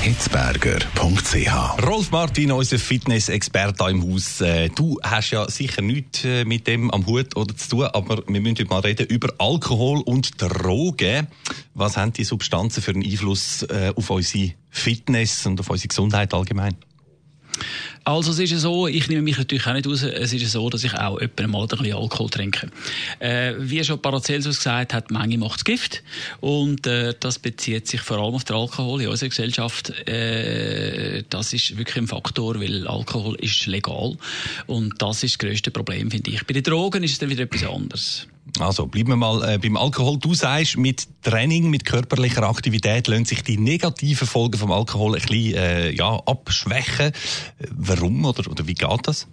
hitzberger.ch. Rolf Martin, unser Fitness-Experte im Haus. Äh, du hast ja sicher nichts äh, mit dem am Hut oder zu tun, aber wir müssen heute mal reden über Alkohol und Drogen. Was haben die Substanzen für einen Einfluss äh, auf unsere Fitness und auf unsere Gesundheit allgemein? Also es ist so, ich nehme mich natürlich auch nicht raus, es ist so, dass ich auch etwa mal ein bisschen Alkohol trinke. Äh, wie schon Paracelsus gesagt hat, Menge macht Gift und äh, das bezieht sich vor allem auf den Alkohol in unserer Gesellschaft. Äh, das ist wirklich ein Faktor, weil Alkohol ist legal und das ist das grösste Problem, finde ich. Bei den Drogen ist es dann wieder etwas anderes. Also bleiben wir mal äh, beim Alkohol. Du sagst, mit Training, mit körperlicher Aktivität lassen sich die negativen Folgen vom Alkohol ein bisschen äh, ja, abschwächen. Warum oder, oder wie geht das?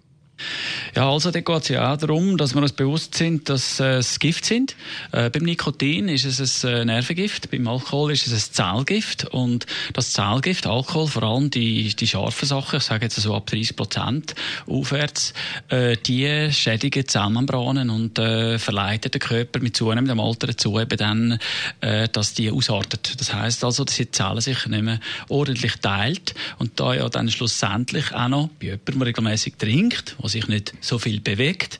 Ja, also da geht es ja auch darum, dass wir uns bewusst sind, dass äh, es Gift sind. Äh, beim Nikotin ist es ein äh, Nervengift, beim Alkohol ist es ein Zellgift und das Zellgift, Alkohol, vor allem die, die scharfen Sachen, ich sage jetzt so ab 30 Prozent aufwärts, äh, die schädigen Zellmembranen und äh, verleiten den Körper mit zunehmendem Alter dazu, eben dann, äh, dass die ausartet. Das heißt also, dass die Zellen sich nicht mehr ordentlich teilt und da ja dann schlussendlich auch noch bei jemandem, regelmäßig trinkt, der sich nicht so viel bewegt,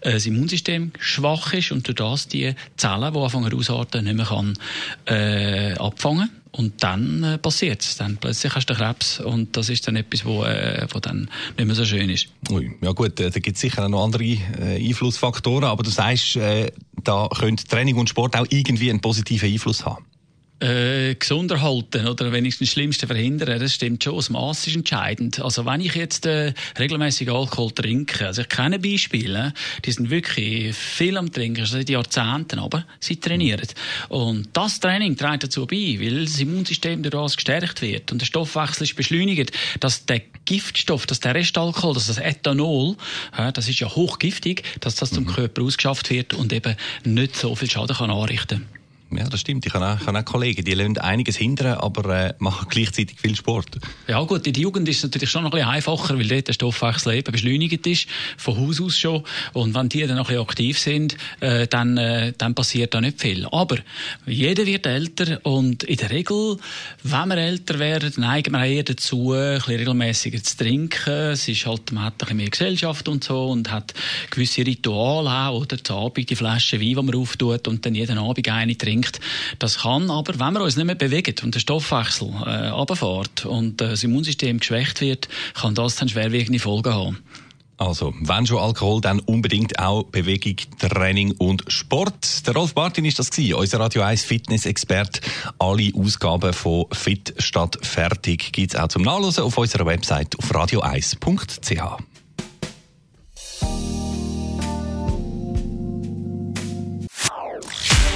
äh, das Immunsystem schwach ist und durch das die Zellen, die anfangen ausarten, nicht mehr kann, äh, abfangen und dann äh, passiert es. Dann plötzlich hast du Krebs und das ist dann etwas, wo, äh, dann nicht mehr so schön ist. Ui, ja gut, äh, da gibt es sicher noch andere äh, Einflussfaktoren, aber du sagst, äh, da könnte Training und Sport auch irgendwie einen positiven Einfluss haben äh, gesund erhalten oder wenigstens das Schlimmste verhindern, das stimmt schon. Das Maß ist entscheidend. Also wenn ich jetzt äh, regelmäßig Alkohol trinke, also ich kenne Beispiele, die sind wirklich viel am Trinken, also seit Jahrzehnten, aber sie trainieren. Und das Training trägt dazu bei, weil das Immunsystem das gestärkt wird und der Stoffwechsel ist beschleunigt, dass der Giftstoff, dass der Restalkohol, dass das Ethanol, ja, das ist ja hochgiftig, dass das zum mhm. Körper ausgeschafft wird und eben nicht so viel Schaden kann anrichten kann. Ja, das stimmt. Ich habe auch, habe auch Kollegen, die lernen einiges hindern, aber äh, machen gleichzeitig viel Sport. Ja gut, in der Jugend ist es natürlich schon noch ein bisschen einfacher, weil dort der Stoffwechsel eben beschleunigt ist, von Haus aus schon. Und wenn die dann noch ein bisschen aktiv sind, äh, dann, äh, dann passiert da nicht viel. Aber jeder wird älter und in der Regel, wenn wir älter werden, neigen wir eher dazu, ein bisschen regelmäßiger zu trinken. Es ist halt, man hat ein bisschen mehr Gesellschaft und so und hat gewisse Rituale auch, oder? Zu Abend die Flasche Wein, die man auftut und dann jeden Abend eine trinkt trinkt. Das kann aber, wenn wir uns nicht mehr bewegen und der Stoffwechsel äh, runterfährt und äh, das Immunsystem geschwächt wird, kann das dann schwerwiegende Folgen haben. Also, wenn schon Alkohol, dann unbedingt auch Bewegung, Training und Sport. Der Rolf Martin ist das gewesen, unser Radio 1 Fitness-Experte. Alle Ausgaben von Fit statt fertig gibt's auch zum Nachlesen auf unserer Website auf radio1.ch.